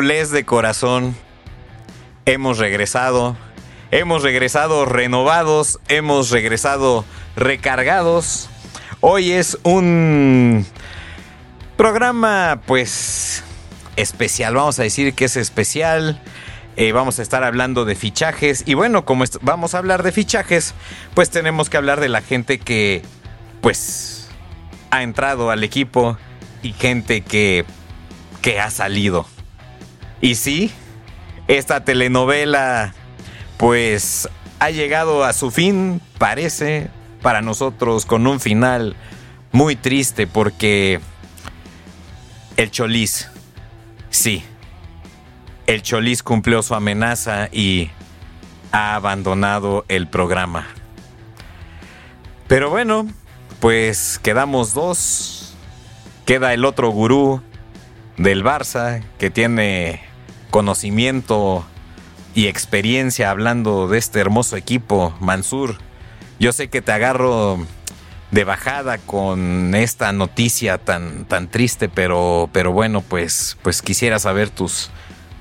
Culés, de corazón, hemos regresado, hemos regresado renovados, hemos regresado recargados. Hoy es un programa pues especial, vamos a decir que es especial. Eh, vamos a estar hablando de fichajes y bueno, como vamos a hablar de fichajes, pues tenemos que hablar de la gente que pues ha entrado al equipo y gente que que ha salido. Y sí, esta telenovela pues ha llegado a su fin, parece, para nosotros con un final muy triste porque el Cholis, sí, el Cholis cumplió su amenaza y ha abandonado el programa. Pero bueno, pues quedamos dos. Queda el otro gurú del Barça que tiene conocimiento y experiencia hablando de este hermoso equipo, Mansur. Yo sé que te agarro de bajada con esta noticia tan, tan triste, pero, pero bueno, pues, pues quisiera saber tus,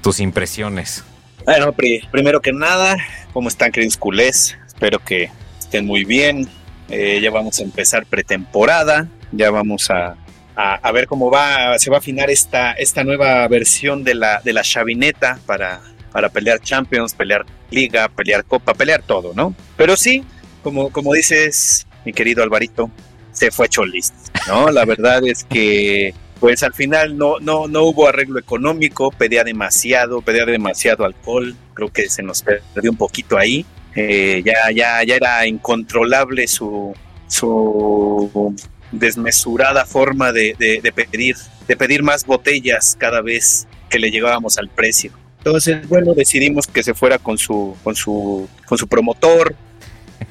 tus impresiones. Bueno, primero que nada, ¿cómo están, queridos culés? Espero que estén muy bien. Eh, ya vamos a empezar pretemporada, ya vamos a a, ver cómo va, se va a afinar esta, esta nueva versión de la, de la chavineta para, para pelear Champions, pelear Liga, pelear Copa, pelear todo, ¿no? Pero sí, como, como dices, mi querido Alvarito, se fue Cholis, ¿no? La verdad es que pues al final no, no, no hubo arreglo económico, pedía demasiado, pedía demasiado alcohol, creo que se nos perdió un poquito ahí, eh, ya, ya, ya era incontrolable su, su desmesurada forma de, pedir, de pedir más botellas cada vez que le llegábamos al precio. Entonces, bueno, decidimos que se fuera con su, con su, con su promotor,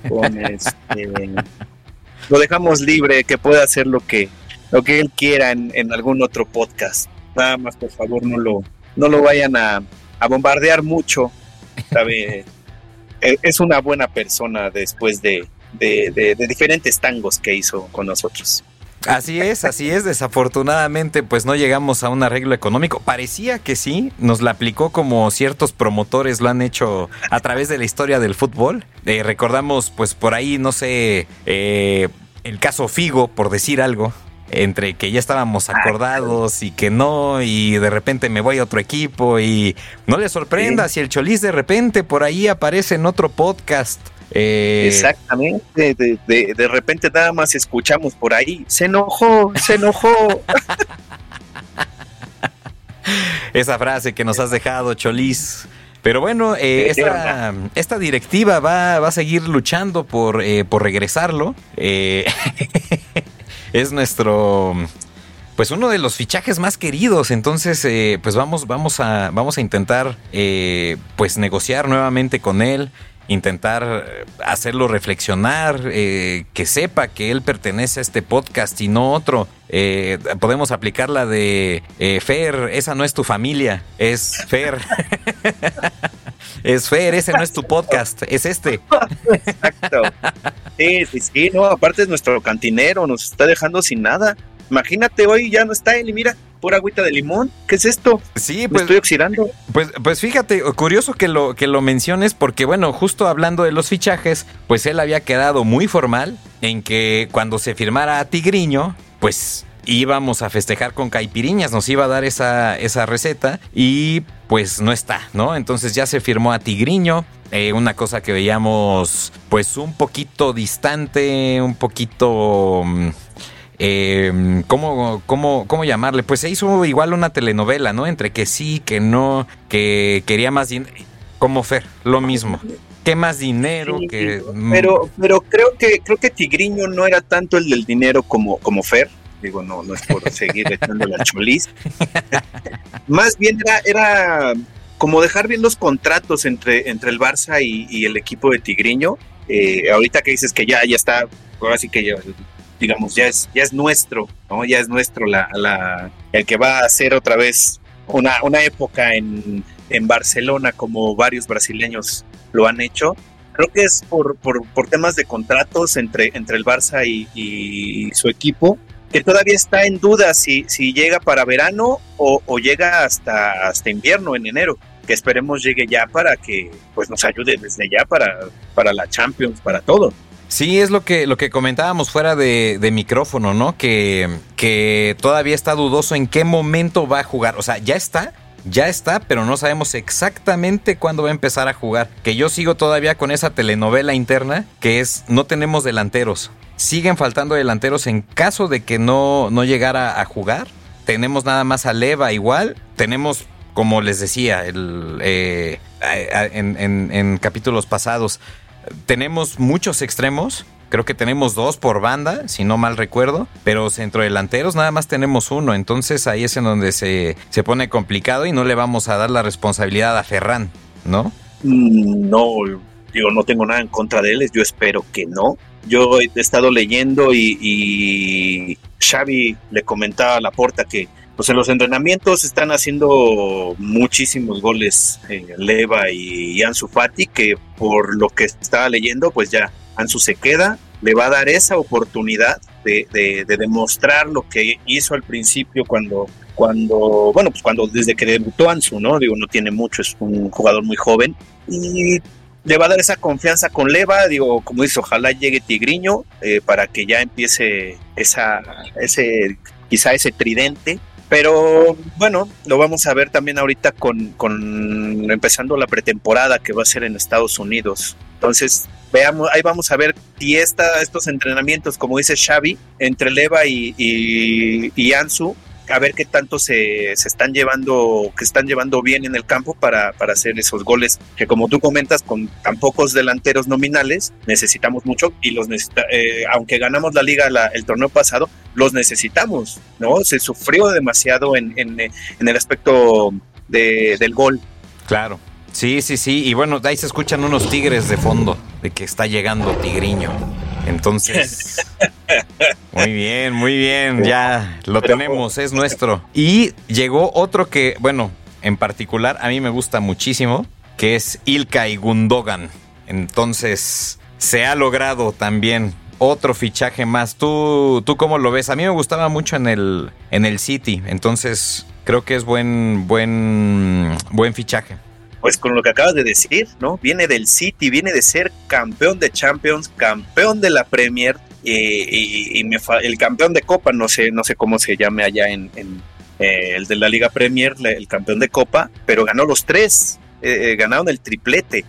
este, lo dejamos libre, que pueda hacer lo que, lo que él quiera en, algún otro podcast. Nada más, por favor, no lo, no lo vayan a, bombardear mucho. ¿sabe? E, es una buena persona después de, de, diferentes tangos que hizo con nosotros. Así es, así es. Desafortunadamente, pues no llegamos a un arreglo económico. Parecía que sí, nos la aplicó como ciertos promotores lo han hecho a través de la historia del fútbol. Eh, recordamos, pues por ahí, no sé, eh, el caso Figo, por decir algo, entre que ya estábamos ah, acordados y que no, y de repente me voy a otro equipo y no le sorprenda si el Cholis de repente por ahí aparece en otro podcast eh, Exactamente, de, repente nada más escuchamos por ahí, se enojó, se enojó. Esa frase que nos has dejado, Cholis. Pero bueno, eh, esta, directiva va, a seguir luchando por, eh, por regresarlo. es nuestro, pues uno de los fichajes más queridos. Entonces, pues vamos, vamos a, vamos a intentar, pues negociar nuevamente con él intentar eh, hacerlo reflexionar, eh, que sepa que él pertenece a este podcast y no otro. Eh, podemos aplicar la de Fer, esa no es tu familia, es Fer. es Fer, ese no es tu podcast, es este. Exacto. Sí, sí, sí, no, aparte es nuestro cantinero, nos está dejando sin nada. Imagínate, hoy ya no está él y mira, pura agüita de limón. ¿Qué es esto? Sí, pues. estoy oxidando. Pues, pues fíjate, curioso que lo, que lo menciones, porque bueno, justo hablando de los fichajes, pues él había quedado muy formal en que cuando se firmara a Tigriño, pues íbamos a festejar con caipiriñas, nos iba a dar esa, esa receta y pues no está, ¿no? Entonces ya se firmó a Tigriño, eh, una cosa que veíamos pues un poquito distante, un poquito... Mm, eh, ¿cómo, cómo, ¿cómo llamarle? Pues se hizo igual una telenovela, ¿no? Entre que sí, que no, que quería más dinero. Como Fer, lo mismo. ¿Qué más dinero? que... Mm. Pero, pero creo que creo que Tigriño no era tanto el del dinero como, como Fer. Digo, no, no es por seguir echando la choliz. más bien era, era como dejar bien los contratos entre, entre el Barça y, el equipo de Tigriño. Eh, ahorita que dices que ya, ya está, ahora sí que ya, digamos, ya es, ya es nuestro, ¿no? Ya es nuestro la, la, el que va a hacer otra vez una, una época en, en Barcelona como varios brasileños lo han hecho. Creo que es por, por, por temas de contratos entre, entre el Barça y, y, su equipo que todavía está en duda si, si llega para verano o, o llega hasta, hasta invierno, en enero que esperemos llegue ya para que pues nos ayude desde ya para, para la Champions, para todo. Sí, es lo que, lo que comentábamos fuera de, de, micrófono, ¿no? Que, que todavía está dudoso en qué momento va a jugar. O sea, ya está, ya está, pero no sabemos exactamente cuándo va a empezar a jugar. Que yo sigo todavía con esa telenovela interna que es no tenemos delanteros. Siguen faltando delanteros en caso de que no, no llegara a jugar. Tenemos nada más a Leva igual. Tenemos, como les decía, el, eh, en, en, en capítulos pasados, tenemos muchos extremos. Creo que tenemos dos por banda, si no mal recuerdo, pero centrodelanteros nada más tenemos uno, entonces ahí es en donde se, se pone complicado y no le vamos a dar la responsabilidad a Ferran, ¿no? No, digo, no tengo nada en contra de él, yo espero que no. Yo he estado leyendo y Xavi le comentaba a la porta que pues en los entrenamientos están haciendo muchísimos goles eh, Leva y Ansu Fati, que por lo que estaba leyendo, pues ya Ansu se queda, le va a dar esa oportunidad de, de, de demostrar lo que hizo al principio cuando, cuando, bueno, pues cuando desde que debutó Ansu, ¿no? Digo, no tiene mucho, es un jugador muy joven y le va a dar esa confianza con Leva, digo, como dice, ojalá llegue Tigriño eh, para que ya empiece esa, ese, quizá ese tridente pero bueno, lo vamos a ver también ahorita con, con empezando la pretemporada que va a ser en Estados Unidos. Entonces, veamos, ahí vamos a ver si estos entrenamientos, como dice Xavi, entre Leva y, y, y Ansu, a ver qué tanto se, se, están llevando, que están llevando bien en el campo para, para hacer esos goles, que como tú comentas, con tan pocos delanteros nominales, necesitamos mucho y los necesita, eh, aunque ganamos la liga la, el torneo pasado, los necesitamos, ¿no? Se sufrió demasiado en, en, el aspecto de, del gol. Claro. Sí, sí, sí. Y bueno, ahí se escuchan unos tigres de fondo, de que está llegando Tigriño. Entonces, muy bien, muy bien, ya lo tenemos, es nuestro. Y llegó otro que, bueno, en particular a mí me gusta muchísimo, que es Ilkay Gundogan. Entonces, se ha logrado también otro fichaje más. ¿Tú, ¿Tú cómo lo ves? A mí me gustaba mucho en el, en el City, entonces creo que es buen, buen, buen fichaje pues con lo que acabas de decir, ¿no? Viene del City, viene de ser campeón de Champions, campeón de la Premier eh, y, y me el campeón de Copa, no sé, no sé cómo se llame allá en, en eh, el de la Liga Premier, el campeón de Copa, pero ganó los tres, eh, ganaron el triplete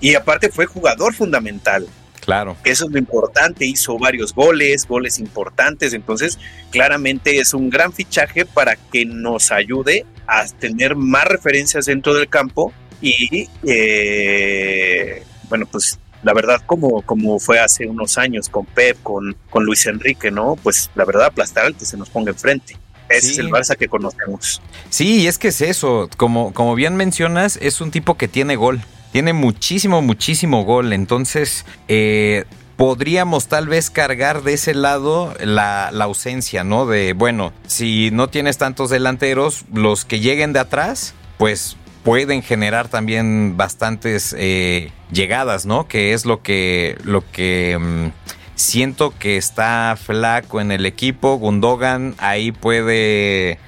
y aparte fue jugador fundamental. Claro. Eso es lo importante, hizo varios goles, goles importantes, entonces claramente es un gran fichaje para que nos ayude a tener más referencias dentro del campo y eh, bueno, pues la verdad como, como fue hace unos años con Pep, con, con Luis Enrique, ¿no? Pues la verdad aplastar al que se nos ponga enfrente. Ese sí. es el Barça que conocemos. Sí, es que es eso, como, como bien mencionas, es un tipo que tiene gol. Tiene muchísimo, muchísimo gol. Entonces, eh, podríamos tal vez cargar de ese lado la, la, ausencia, ¿no? De, bueno, si no tienes tantos delanteros, los que lleguen de atrás, pues pueden generar también bastantes eh, llegadas, ¿no? Que es lo que, lo que mmm, siento que está flaco en el equipo. Gundogan ahí puede,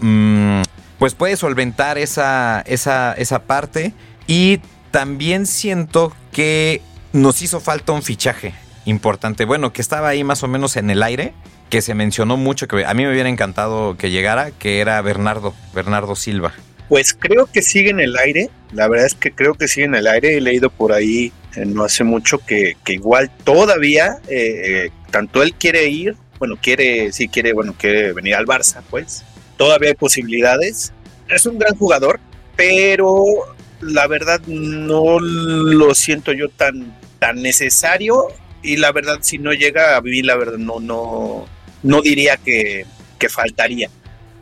mmm, pues puede solventar esa, esa, esa parte. Y también siento que nos hizo falta un fichaje importante. Bueno, que estaba ahí más o menos en el aire, que se mencionó mucho, que a mí me hubiera encantado que llegara, que era Bernardo, Bernardo Silva. Pues creo que sigue en el aire, la verdad es que creo que sigue en el aire, he leído por ahí eh, no hace mucho que, que igual todavía, eh, tanto él quiere ir, bueno, quiere, sí quiere, bueno, quiere venir al Barça, pues, todavía hay posibilidades, es un gran jugador, pero la verdad no lo siento yo tan, tan necesario y la verdad si no llega a vivir, la verdad no, no, no diría que, que faltaría.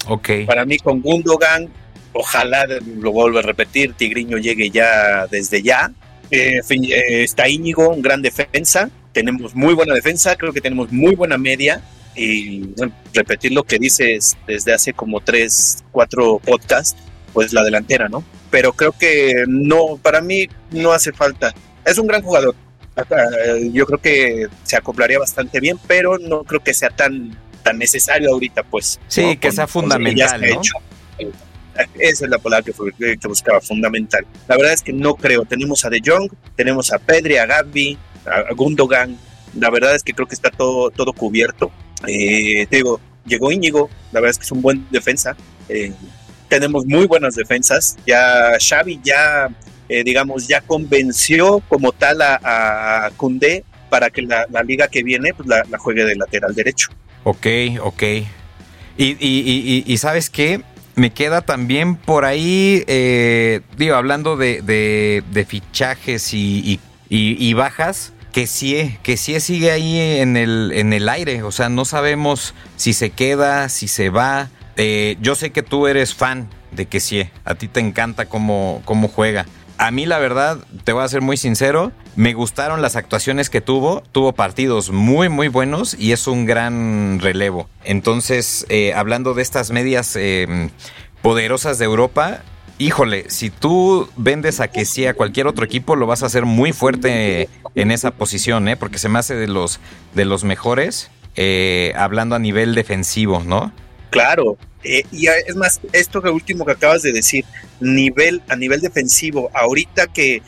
Ok. Para mí con Gundogan ojalá lo vuelvo a repetir, Tigriño llegue ya desde ya. Eh, está Íñigo, un gran defensa. Tenemos muy buena defensa, creo que tenemos muy buena media. Y repetir lo que dices desde hace como tres, cuatro podcasts, pues la delantera, ¿no? Pero creo que no, para mí no hace falta. Es un gran jugador. Yo creo que se acoplaría bastante bien, pero no creo que sea tan tan necesario ahorita, pues. Sí, que sea fundamental, ¿no? Esa es la palabra que, buscaba, fundamental. La verdad es que no creo. Tenemos a De Jong, tenemos a Pedri, a Gabi, a Gundogan. La verdad es que creo que está todo, todo cubierto. Eh, te digo, llegó Íñigo, la verdad es que es un buen defensa. Eh, tenemos muy buenas defensas. Ya Xavi ya, eh, digamos, ya convenció como tal a, a para que la, liga que viene pues, la, juegue de lateral derecho. Ok, ok. Y, sabes qué? Me queda también por ahí, eh, digo, hablando de, de, fichajes y, bajas, que sí, que sí sigue ahí en el, en el aire. O sea, no sabemos si se queda, si se va. Eh, yo sé que tú eres fan de que sí, a ti te encanta cómo, cómo juega. A mí la verdad, te voy a ser muy sincero, me gustaron las actuaciones que tuvo, tuvo partidos muy muy buenos y es un gran relevo. Entonces, eh, hablando de estas medias eh, poderosas de Europa, híjole, si tú vendes a que sí a cualquier otro equipo, lo vas a hacer muy fuerte en esa posición, ¿eh? porque se me hace de los, de los mejores, hablando a nivel defensivo, ¿no? Claro, eh, y es más, esto que último que acabas de decir, nivel, a nivel defensivo, ahorita que,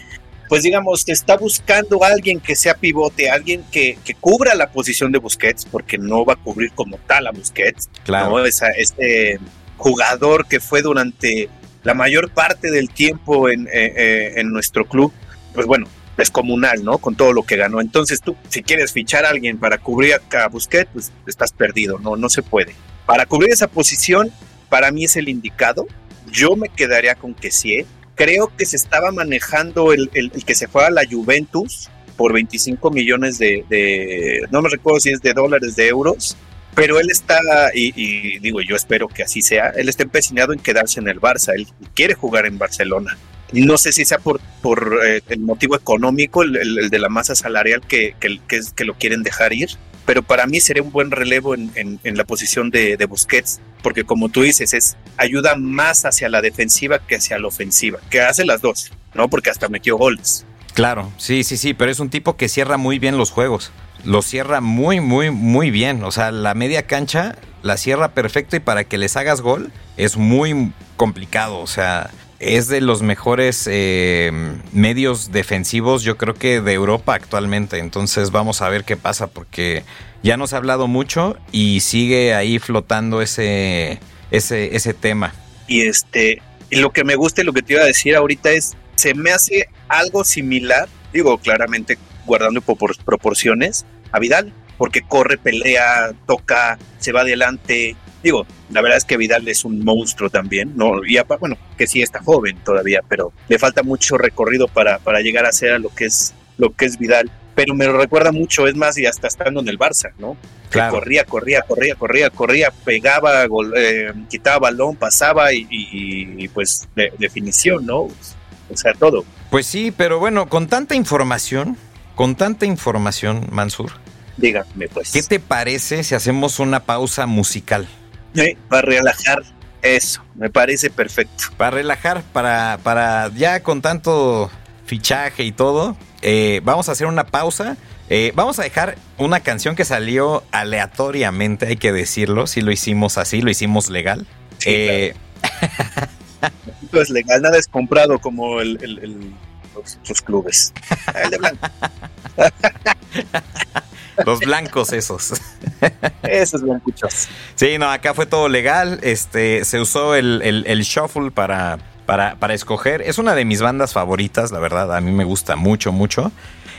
pues digamos, que está buscando a alguien que sea pivote, alguien que, que, cubra la posición de Busquets, porque no va a cubrir como tal a Busquets, claro. Esa, este jugador que fue durante la mayor parte del tiempo en, eh, eh, en nuestro club, pues bueno, descomunal, ¿no? Con todo lo que ganó. Entonces tú, si quieres fichar a alguien para cubrir a Busquets, pues estás perdido, no, no se puede. Para cubrir esa posición, para mí es el indicado. Yo me quedaría con que sí. Creo que se estaba manejando el, que se fue a la Juventus por 25 millones de, no me recuerdo si es de dólares, de euros, pero él está, y, digo, yo espero que así sea, él está empecinado en quedarse en el Barça, él quiere jugar en Barcelona. No sé si sea por, por eh, el motivo económico, el, de la masa salarial que, que, que lo quieren dejar ir, pero para mí sería un buen relevo en, la posición de, Busquets, porque como tú dices, es ayuda más hacia la defensiva que hacia la ofensiva, que hace las dos, ¿no? Porque hasta metió goles. Claro, sí, sí, sí, pero es un tipo que cierra muy bien los juegos. Lo cierra muy, muy, muy bien. O sea, la media cancha la cierra perfecto y para que les hagas gol es muy complicado. O sea, es de los mejores eh, medios defensivos, yo creo que de Europa actualmente. Entonces vamos a ver qué pasa porque ya nos ha hablado mucho y sigue ahí flotando ese, ese, ese tema. Y este, y lo que me gusta y lo que te iba a decir ahorita es, se me hace algo similar, digo claramente guardando proporciones, a Vidal, porque corre, pelea, toca, se va adelante, Digo, la verdad es que Vidal es un monstruo también, ¿no? Y bueno, que sí está joven todavía, pero le falta mucho recorrido para, para llegar a ser a lo que es lo que es Vidal. Pero me lo recuerda mucho, es más, y hasta estando en el Barça, ¿no? Claro. corría, corría, corría, corría, corría, pegaba, eh, quitaba balón, pasaba y, pues de, definición, ¿no? O sea, todo. Pues sí, pero bueno, con tanta información, con tanta información, Mansur. Dígame, pues. ¿Qué te parece si hacemos una pausa musical? Para relajar. Eso, me parece perfecto. Para relajar, para, para ya con tanto fichaje y todo, eh, vamos a hacer una pausa. Eh, vamos a dejar una canción que salió aleatoriamente, hay que decirlo. Si lo hicimos así, lo hicimos legal. Sí, eh, es legal, nada es comprado como el, los, clubes. El de blanco. Los blancos esos. Esos blancuchos. Sí, no, acá fue todo legal. Este, se usó el, el, shuffle para, para, para escoger. Es una de mis bandas favoritas, la verdad. A mí me gusta mucho, mucho.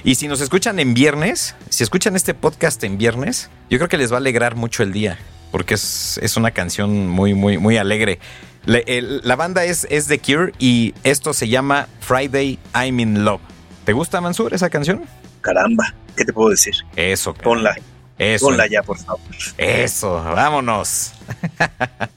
Y si nos escuchan en viernes, si escuchan este podcast en viernes, yo creo que les va a alegrar mucho el día. Porque es, es una canción muy, muy, muy alegre. la banda es, es The Cure y esto se llama Friday I'm in Love. ¿Te gusta, Mansur, esa canción? Caramba. ¿Qué te puedo decir? Eso. Ponla. Eso. Ponla ya, por favor. Eso, vámonos.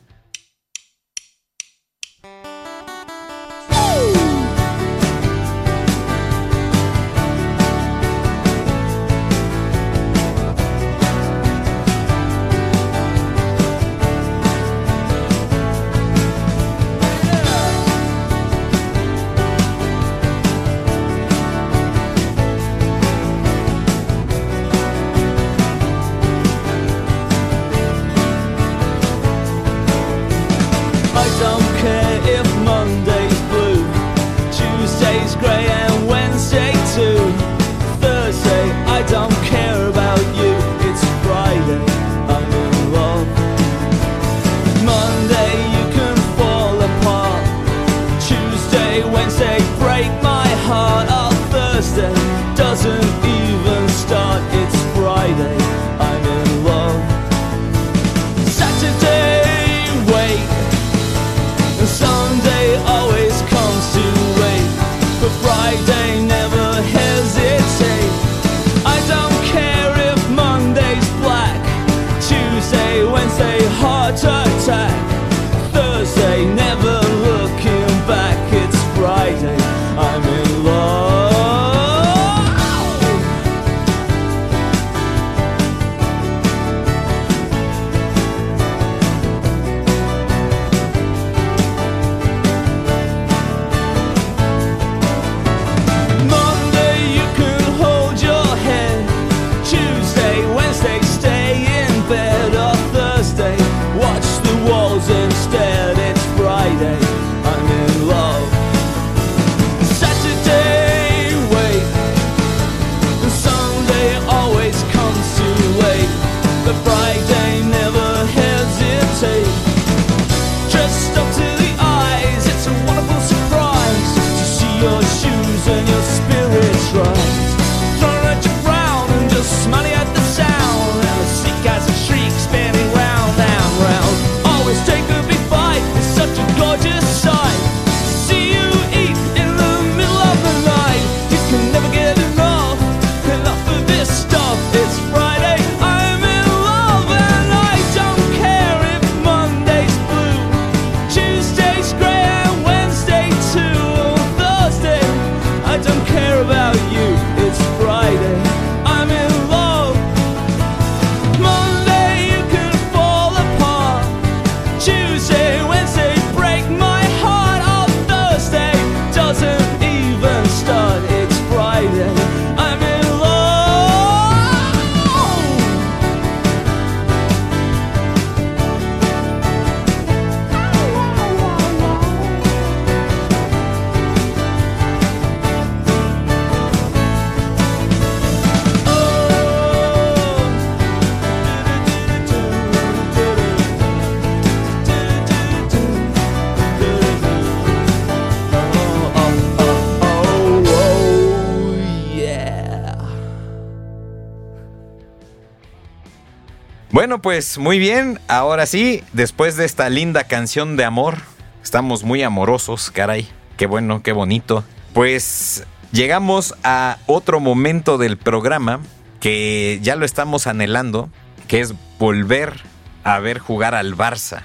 Bueno, pues muy bien, ahora sí, después de esta linda canción de amor, estamos muy amorosos, caray, qué bueno, qué bonito. Pues llegamos a otro momento del programa que ya lo estamos anhelando, que es volver a ver jugar al Barça.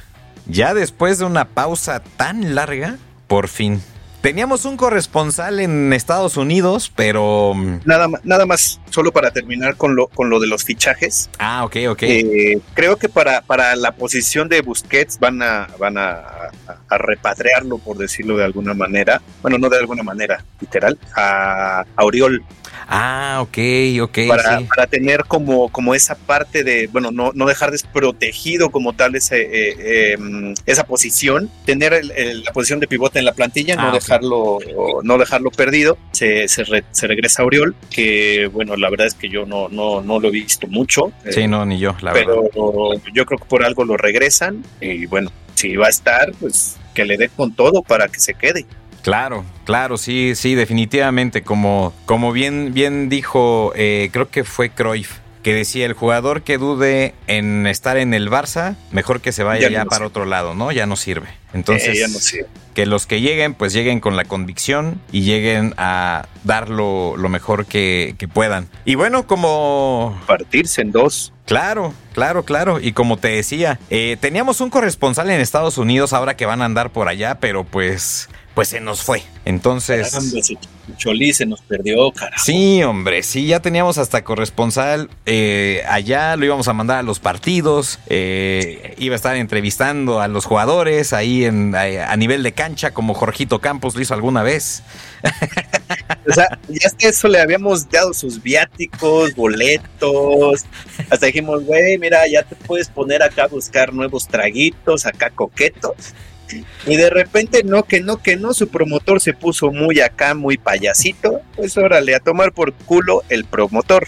Ya después de una pausa tan larga, por fin. Teníamos un corresponsal en Estados Unidos, pero... Mm, nada, nada más, solo para terminar con lo, con lo de los fichajes. Ah, ok, ok. Eh, creo que para, para la posición de Busquets van a, van a, a, repatriarlo, por decirlo de alguna manera. Bueno, no de alguna manera, literal, a, a Oriol. Ah, ok, ok. Para, para tener como, como esa parte de, bueno, no, no dejar desprotegido como tal ese, eh, em, esa posición, tener la posición de pivote en la plantilla, no, ah, dejarlo, no dejarlo perdido. Se, se, regresa a Oriol, que bueno, la verdad es que yo no, no, no lo he visto mucho. Sí, eh, no, ni yo, la pero verdad. Pero yo creo que por algo lo regresan y bueno, si va a estar, pues que le dé con todo para que se quede. Claro, claro, sí, sí, definitivamente. Como, como bien, bien dijo, eh, creo que fue Cruyff, que decía el jugador que dude en estar en el Barça, mejor que se vaya ya, para otro lado, ¿no? Ya no sirve. Entonces, eh, que los que lleguen, pues lleguen con la convicción y lleguen a dar lo, mejor que, puedan. Y bueno, como... Partirse en dos. Claro, claro, claro. Y como te decía, eh, teníamos un corresponsal en Estados Unidos ahora que van a andar por allá, pero pues pues se nos fue. Entonces. Cholí se nos perdió, carajo. Sí, hombre, sí, ya teníamos hasta corresponsal eh, allá, lo íbamos a mandar a los partidos, eh, iba a estar entrevistando a los jugadores ahí en, a, nivel de cancha, como Jorgito Campos lo hizo alguna vez. O sea, ya hasta eso le habíamos dado sus viáticos, boletos, hasta dijimos, güey, mira, ya te puedes poner acá a buscar nuevos traguitos, acá coquetos. Y de repente, no, que no, que no, su promotor se puso muy acá, muy payasito. Pues órale, a tomar por culo el promotor.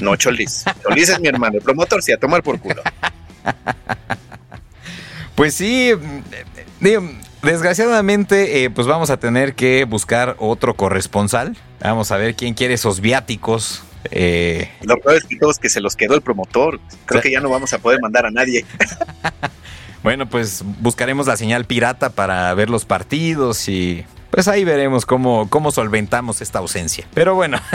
No, Cholis. Cholis es mi hermano, el promotor sí, a tomar por culo. Pues sí, desgraciadamente, eh, pues vamos a tener que buscar otro corresponsal. Vamos a ver quién quiere esos viáticos. Eh. Lo peor es que todos que se los quedó el promotor. Creo que ya no vamos a poder mandar a nadie. Bueno, pues buscaremos la señal pirata para ver los partidos y pues ahí veremos cómo, cómo solventamos esta ausencia. Pero bueno.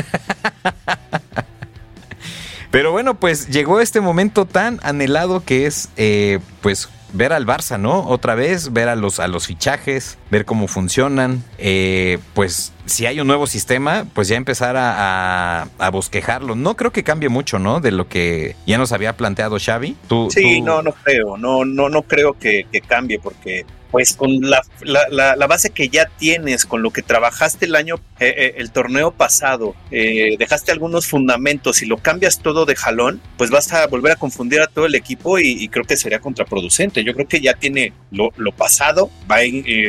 Pero bueno, pues llegó este momento tan anhelado que es eh, pues ver al Barça, ¿no? Otra vez, ver a los, a los fichajes, ver cómo funcionan. Eh, pues si hay un nuevo sistema, pues ya empezar a, bosquejarlo. No creo que cambie mucho, ¿no? De lo que ya nos había planteado Xavi. ¿Tú, sí, no, no creo. No, no, no creo que, que cambie porque pues con la, la, base que ya tienes, con lo que trabajaste el año, eh, eh, el torneo pasado, eh, dejaste algunos fundamentos y lo cambias todo de jalón, pues vas a volver a confundir a todo el equipo y, creo que sería contraproducente. Yo creo que ya tiene lo, pasado, va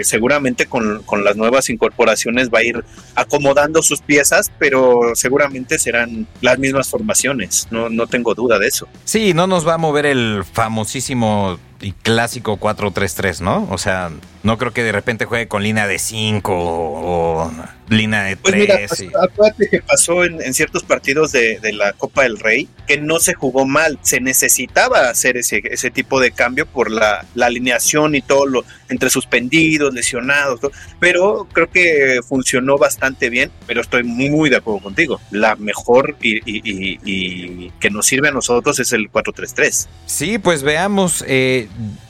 seguramente con, con, las nuevas incorporaciones va a ir acomodando sus piezas, pero seguramente serán las mismas formaciones, no, no tengo duda de eso. Sí, no nos va a mover el famosísimo y clásico 4-3-3, ¿no? O sea, no creo que de repente juegue con línea de 5 o, línea de 3. Pues mira, acuérdate que pasó en, ciertos partidos de, la Copa del Rey que no se jugó mal. Se necesitaba hacer ese, ese tipo de cambio por la, alineación y todo lo entre suspendidos, lesionados, pero creo que funcionó bastante bien. Pero estoy muy de acuerdo contigo. La mejor y, y que nos sirve a nosotros es el 4-3-3. Sí, pues veamos. Eh,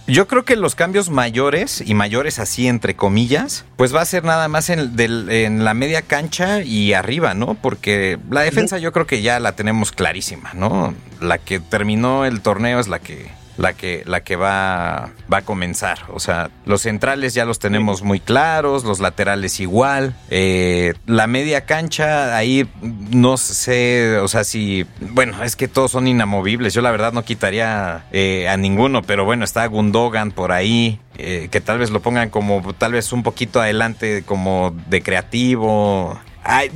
yo creo que los cambios mayores, y mayores así entre comillas, pues va a ser nada más en, la media cancha y arriba, ¿no? Porque la defensa yo creo que ya la tenemos clarísima, ¿no? La que terminó el torneo es la que la que, la que va, va a comenzar. O sea, los centrales ya los tenemos muy claros, los laterales igual. Eh, la media cancha, ahí no sé, o sea, si, bueno, es que todos son inamovibles. Yo la verdad no quitaría eh, a ninguno, pero bueno, está Gundogan por ahí. Eh, que tal vez lo pongan como tal vez un poquito adelante como de creativo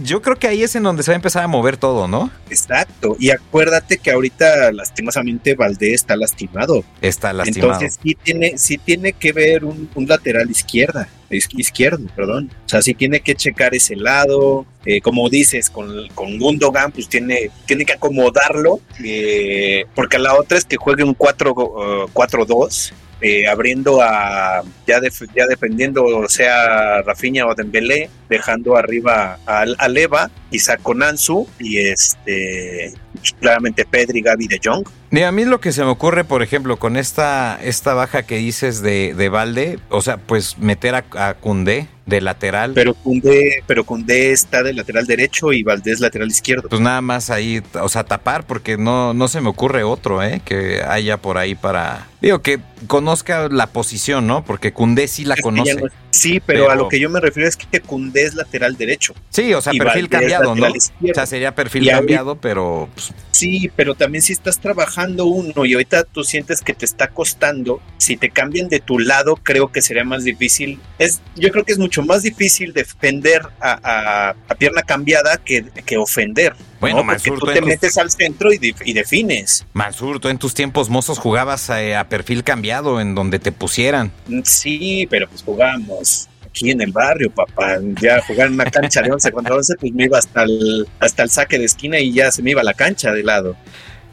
yo creo que ahí es en donde se va a empezar a mover todo, ¿no? Exacto. Y acuérdate que ahorita lastimosamente Valdés está lastimado. Está lastimado. Entonces sí tiene, sí tiene que ver un, lateral izquierda, izquierdo, perdón. O sea, sí tiene que checar ese lado. Eh, como dices, con, con Gundogan, pues tiene, tiene que acomodarlo. Eh, porque la otra es que juegue un 4-2 eh, abriendo a ya, ya dependiendo sea Rafinha o Dembélé, dejando arriba a, a Leva, Isaac Conansu y este claramente Pedri, Gaby de Jong. a mí lo que se me ocurre, por ejemplo, con esta, esta baja que dices de, de Valde, o sea, pues meter a, a de lateral. Pero Cundé, pero Cundé está de lateral derecho y Valdés lateral izquierdo. Pues nada más ahí, o sea, tapar, porque no, no se me ocurre otro, ¿eh? Que haya por ahí para. Digo, que conozca la posición, ¿no? Porque Cundé sí la conoce. sí, pero, a lo que yo me refiero es que Cundé es lateral derecho. Sí, o sea, perfil cambiado, ¿no? O sea, sería perfil cambiado, pero. Pues, sí, pero también si estás trabajando uno y ahorita tú sientes que te está costando, si te cambian de tu lado, creo que sería más difícil. Es, yo creo que es mucho más difícil defender a, pierna cambiada que, que ofender. Bueno, Porque tú te metes al centro y, defines. Mansur, tú en tus tiempos mozos jugabas eh, a, perfil cambiado en donde te pusieran. Sí, pero pues jugábamos aquí en el barrio, papá. Ya jugar en una cancha de 11 contra 11, pues me iba hasta el, hasta el saque de esquina y ya se me iba la cancha de lado.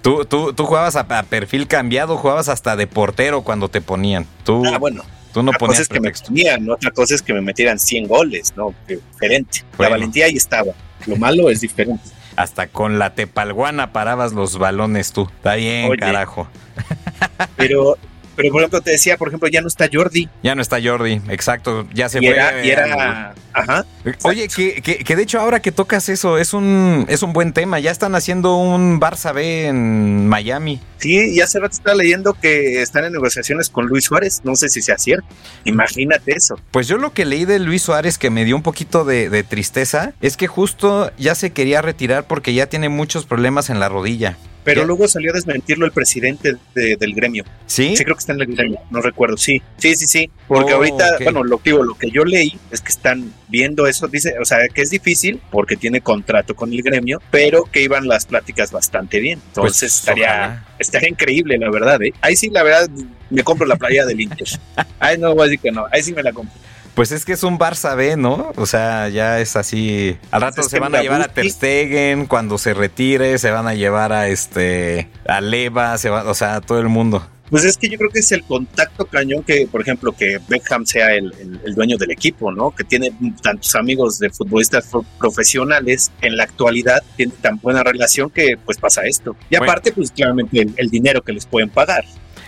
Tú, tú, tú jugabas a, perfil cambiado, jugabas hasta de portero cuando te ponían. Tú, ah, bueno. Tú no ponías cosa que me ponían, otra cosa es que me metieran 100 goles, ¿no? Diferente. La valentía ahí estaba. Lo malo es diferente. Hasta con la tepalguana parabas los balones tú. Está bien, carajo. Pero pero por ejemplo, te decía, por ejemplo, ya no está Jordi. Ya no está Jordi, exacto. Ya se fue. y era. Ajá. Oye, que, que, de hecho, ahora que tocas eso, es un, es un buen tema. Ya están haciendo un Barça B en Miami. Sí, y hace rato estaba leyendo que están en negociaciones con Luis Suárez. No sé si sea cierto. Imagínate eso. Pues yo lo que leí de Luis Suárez que me dio un poquito de, de tristeza es que justo ya se quería retirar porque ya tiene muchos problemas en la rodilla. Pero luego salió a desmentirlo el presidente del gremio. ¿Sí? Sí, creo que está en el gremio, no recuerdo. Sí, sí, sí, sí. Porque oh, ahorita, bueno, lo que, lo que yo leí es que están viendo eso, dice, o sea, que es difícil porque tiene contrato con el gremio, pero que iban las pláticas bastante bien. Pues, Entonces estaría, estaría increíble, la verdad, ¿eh? Ahí sí, la verdad, me compro la playa del Inter. Ahí no voy a decir que no, ahí sí me la compro. Pues es que es un Barça B, ¿no? O sea, ya es así. Al rato se van a llevar a Ter Stegen, cuando se retire, se van a llevar a este a Leva, se va, o sea, a todo el mundo. Pues es que yo creo que es el contacto cañón que, por ejemplo, que Beckham sea el, dueño del equipo, ¿no? Que tiene tantos amigos de futbolistas profesionales en la actualidad, tiene tan buena relación que pues pasa esto. Y aparte, pues claramente el, el, dinero que les pueden pagar.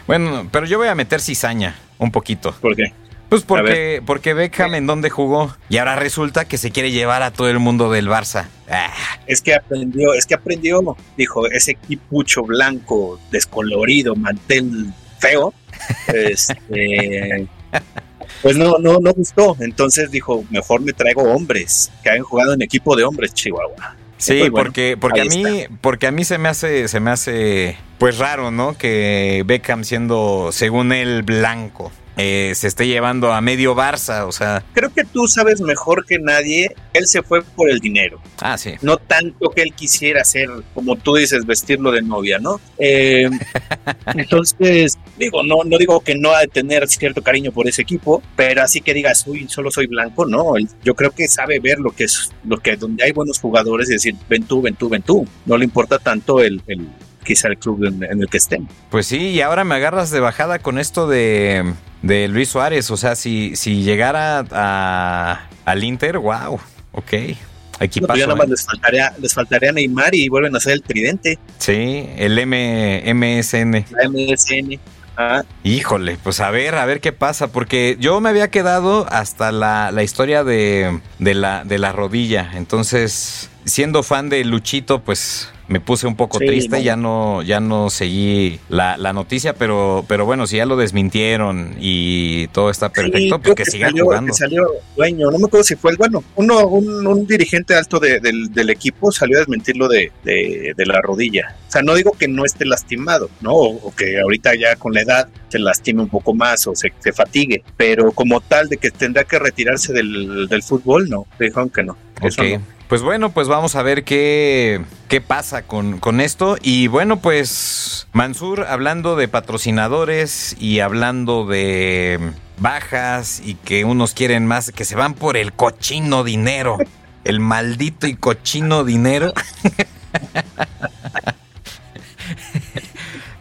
Bueno, pero yo voy a meter cizaña un poquito. ¿Por qué? Pues porque, porque Beckham en dónde jugó y ahora resulta que se quiere llevar a todo el mundo del Barça. Ah. Es que aprendió, es que aprendió, dijo, ese equipucho blanco, descolorido, mantel feo, este, pues no, no, no gustó. Entonces dijo, mejor me traigo hombres que hayan jugado en equipo de hombres, Chihuahua. Sí, porque, porque a mí, porque a mí se me hace, se me hace pues raro, ¿no? Que Beckham siendo, según él, blanco. Eh, se esté llevando a medio Barça, o sea. Creo que tú sabes mejor que nadie, él se fue por el dinero. Ah, sí. No tanto que él quisiera hacer, como tú dices, vestirlo de novia, ¿no? Eh, entonces, digo, no, no digo que no ha de tener cierto cariño por ese equipo, pero así que digas, uy, solo soy blanco, no. Yo creo que sabe ver lo que es, lo que donde hay buenos jugadores y decir, ven tú, ven tú, ven tú. No le importa tanto el, el quizá el club en, el que estén. Pues sí, y ahora me agarras de bajada con esto de, de Luis Suárez. O sea, si, si llegara a, al Inter, wow, ok. Aquí no, pues más ¿eh? les, faltaría, les faltaría Neymar y vuelven a ser el tridente. Sí, el M, MSN. La MSN. Ah. Híjole, pues a ver, a ver qué pasa, porque yo me había quedado hasta la, la historia de, de, la, de la rodilla, entonces, siendo fan de Luchito, pues me puse un poco triste, ya no, ya no seguí la, noticia, pero, pero bueno, si ya lo desmintieron y todo está perfecto, pues que, siga jugando. salió dueño, no me acuerdo si fue el bueno, uno, un, dirigente alto del, equipo salió a desmentirlo de, de, la rodilla. O sea, no digo que no esté lastimado, ¿no? O, que ahorita ya con la edad se lastime un poco más o se, fatigue, pero como tal de que tendrá que retirarse del, fútbol, no, dijeron que no. Ok. Pues bueno, pues vamos a ver qué, qué pasa con, con esto. Y bueno, pues Mansur, hablando de patrocinadores y hablando de bajas y que unos quieren más, que se van por el cochino dinero. El maldito y cochino dinero.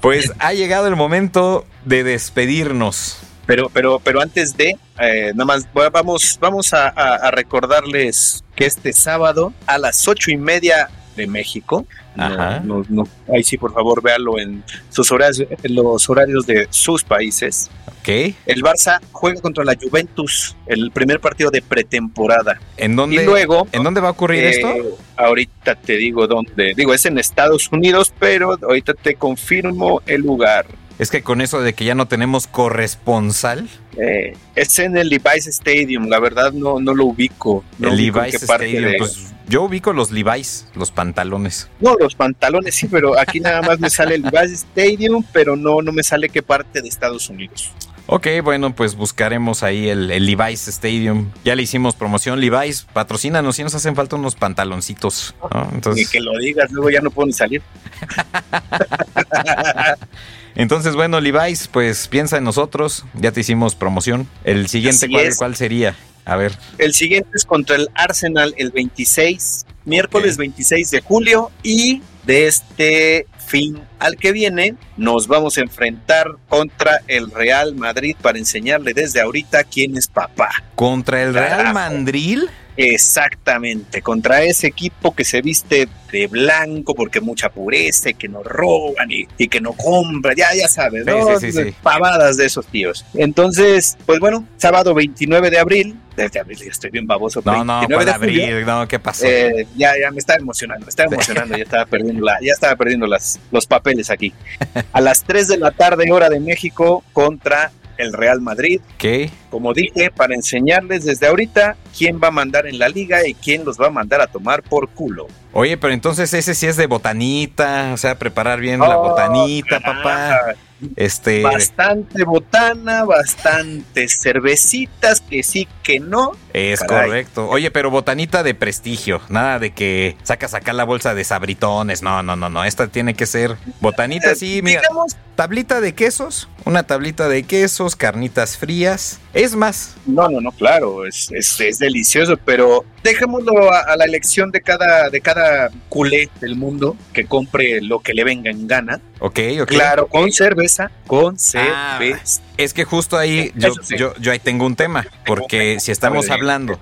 pues ha llegado el momento de despedirnos. Pero, pero, pero antes de, eh, nada más vamos, vamos a, a, recordarles que este sábado a las ocho y media de México, Ajá. No, no, ahí sí por favor véalo en sus horarios, en los horarios de sus países. Ok. El Barça juega contra la Juventus, el primer partido de pretemporada. ¿En dónde, y luego, ¿en dónde va a ocurrir eh, esto? Ahorita te digo dónde. Digo, es en Estados Unidos, pero ahorita te confirmo el lugar. Es que con eso de que ya no tenemos corresponsal. Eh, es en el Levi's Stadium, la verdad no, no lo ubico. No el ubico Levi's Stadium, de... pues yo ubico los Levi's, los pantalones. No, los pantalones sí, pero aquí nada más me sale el Levi's Stadium, pero no, no me sale qué parte de Estados Unidos. Ok, bueno, pues buscaremos ahí el, el, Levi's Stadium. Ya le hicimos promoción. Levi's, patrocínanos si nos hacen falta unos pantaloncitos. ¿no? Entonces... Ni que lo digas, luego ya no puedo ni salir. Entonces, bueno, Levi's, pues piensa en nosotros. Ya te hicimos promoción. El siguiente, ¿cuál, ¿cuál, sería? A ver. El siguiente es contra el Arsenal el 26, miércoles okay. 26 de julio. Y de este fin al que viene, nos vamos a enfrentar contra el Real Madrid para enseñarle desde ahorita quién es papá. ¿Contra el Real. Madrid? Exactamente, contra ese equipo que se viste de blanco porque mucha pureza y que no roban y, y que no compran, ya, ya sabes, ¿no? Sí, sí, sí, Pavadas de esos tíos. Entonces, pues bueno, sábado 29 de abril, desde abril estoy bien baboso. No, no, de abril, julio, no, ¿qué pasó? Eh, ya, ya me estaba emocionando, me estaba emocionando, ya estaba perdiendo, la, ya estaba perdiendo las, los papeles aquí. A las 3 de la tarde, hora de México, contra el Real Madrid. ¿Qué? Como dije, para enseñarles desde ahorita quién va a mandar en la liga y quién los va a mandar a tomar por culo. Oye, pero entonces ese sí es de botanita, o sea, preparar bien oh, la botanita, papá. Este... Bastante botana, bastantes cervecitas, que sí, que no. Es Caray. correcto. Oye, pero botanita de prestigio, nada de que sacas acá la bolsa de sabritones. No, no, no, no. Esta tiene que ser botanita así, mira. Digamos, tablita de quesos, una tablita de quesos, carnitas frías. Es más. No, no, no, claro, es, es, es delicioso, pero dejémoslo a, a, la elección de cada, de cada culé del mundo que compre lo que le venga en gana. Ok, ok. Claro, con cerveza, con cerveza. Ah, es que justo ahí yo, sí. yo, yo, ahí tengo un tema, porque si estamos hablando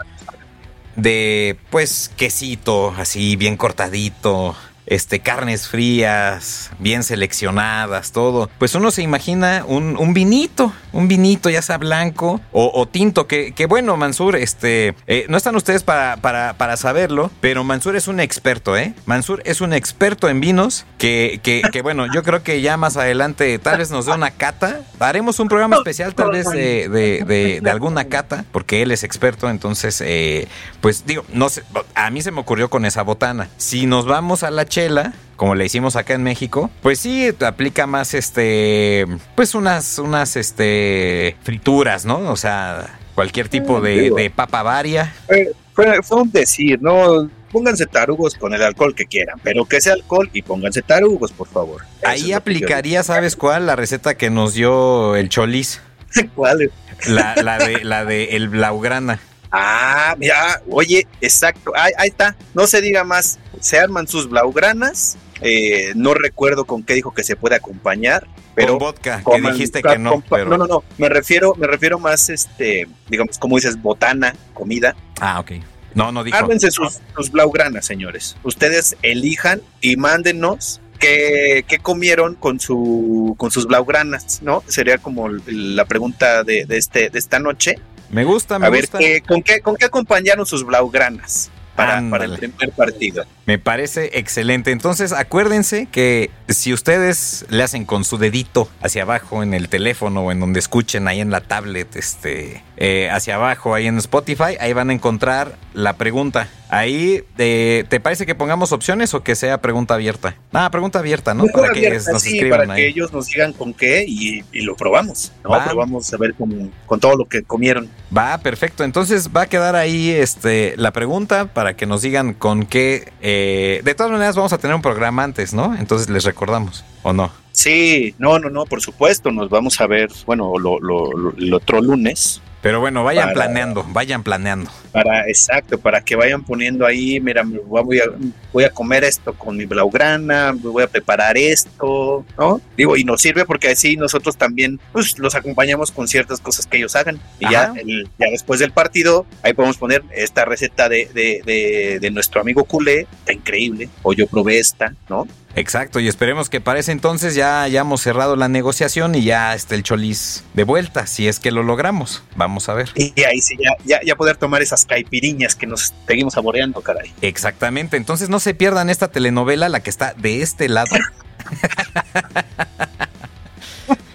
de, pues, quesito, así bien cortadito, este, carnes frías, bien seleccionadas, todo. Pues uno se imagina un, un vinito, un vinito, ya sea blanco o, tinto, que, que, bueno, Mansur, este, eh, no están ustedes para, para, para, saberlo, pero Mansur es un experto, ¿eh? Mansur es un experto en vinos que, que, que, bueno, yo creo que ya más adelante tal vez nos dé una cata. Haremos un programa especial tal vez de, de, de, de alguna cata, porque él es experto, entonces, eh, pues digo, no sé, a mí se me ocurrió con esa botana. Si nos vamos a la chela, como le hicimos acá en México, pues sí aplica más este, pues unas, unas este frituras, ¿no? O sea, cualquier tipo de, de papa varia. Fue, fue, fue, un decir, ¿no? Pónganse tarugos con el alcohol que quieran, pero que sea alcohol y pónganse tarugos, por favor. Ahí aplicaría, ¿sabes cuál? La receta que nos dio el Cholis. ¿Cuál? La, la de la de el Blaugrana. Ah, mira, oye, exacto, ahí, ahí, está, no se diga más, se arman sus blaugranas, eh, no recuerdo con qué dijo que se puede acompañar, pero con vodka, que dijiste que no, pero... no, no, no, me refiero, me refiero más, este, digamos, como dices, botana, comida. Ah, ok. No, no dijo. Ármense sus, sus blaugranas, señores. Ustedes elijan y mándenos ¿Qué, ¿Qué, comieron con su con sus blaugranas? ¿No? Sería como la pregunta de, de, este, de esta noche. Me gusta, me A gusta. ver, ¿qué, con, qué, ¿con qué acompañaron sus blaugranas para, para, el primer partido? Me parece excelente. Entonces, acuérdense que si ustedes le hacen con su dedito hacia abajo en el teléfono o en donde escuchen ahí en la tablet, este, eh, hacia abajo ahí en Spotify, ahí van a encontrar la pregunta. Ahí, eh, ¿te parece que pongamos opciones o que sea pregunta abierta? Ah, pregunta abierta, ¿no? para que nos escriban para que ellos nos digan con qué y, lo probamos, ¿no? Probamos a ver con, con todo lo que comieron. Va, perfecto. Entonces va a quedar ahí este, la pregunta para que nos digan con qué. Eh, de todas maneras, vamos a tener un programa antes, ¿no? Entonces les recordamos, ¿o no? Sí, no, no, no, por supuesto. Nos vamos a ver, bueno, lo, lo, el otro lunes pero bueno, vayan planeando, vayan planeando. Para, exacto, para que vayan poniendo ahí, mira, voy a, voy a comer esto con mi blaugrana, voy a preparar esto, ¿no? Digo, y nos sirve porque así nosotros también, pues, los acompañamos con ciertas cosas que ellos hagan. Y ya, ya después del partido, ahí podemos poner esta receta de, de, de, de nuestro amigo culé, está increíble, o yo probé esta, ¿no? Exacto, y esperemos que para ese entonces ya hayamos cerrado la negociación y ya esté el Cholis de vuelta, si es que lo logramos. Vamos a ver. Y ahí sí, ya, ya, poder tomar esas caipiriñas que nos seguimos saboreando, caray. Exactamente, entonces no se pierdan esta telenovela, la que está de este lado.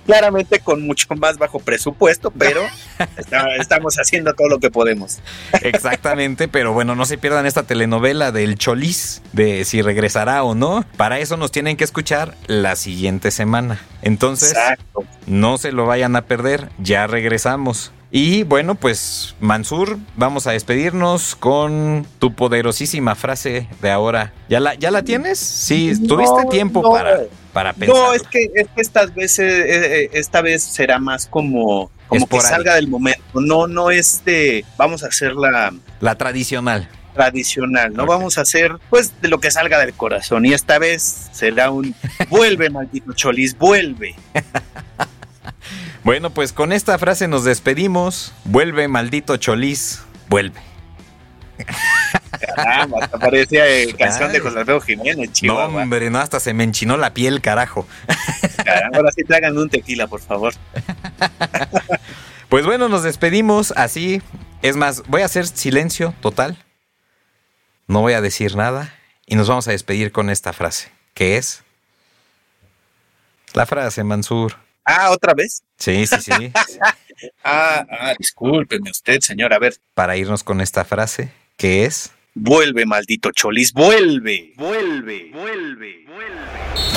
claramente con mucho más bajo presupuesto, pero estamos haciendo todo lo que podemos. Exactamente, pero bueno, no se pierdan esta telenovela del Cholis, de si regresará o no. Para eso nos tienen que escuchar la siguiente semana. Entonces, no se lo vayan a perder, ya regresamos. Y bueno, pues Mansur, vamos a despedirnos con tu poderosísima frase de ahora. ¿Ya la, ya la tienes? Sí, tuviste tiempo para, para pensar. No, es que, estas veces, eh, eh, esta vez será más como, como que salga del momento. No, no es de, vamos a hacer la... La tradicional tradicional, no vamos a hacer pues de lo que salga del corazón y esta vez será un vuelve maldito cholis, vuelve. Bueno, pues con esta frase nos despedimos. Vuelve, maldito Cholis, vuelve. Caramba, hasta parecía eh, canción de José Alfredo Jiménez, chico. No, hombre, no, hasta se me enchinó la piel, carajo. Caramba, ahora sí traigan un tequila, por favor. Pues bueno, nos despedimos así. Es más, voy a hacer silencio total. No voy a decir nada. Y nos vamos a despedir con esta frase, que es la frase, Mansur. Ah, ¿otra vez? Sí, sí, sí. ah, ah, discúlpeme usted, señor. A ver. Para irnos con esta frase, ¿qué es? Vuelve, maldito Cholis, vuelve. Vuelve, vuelve, vuelve.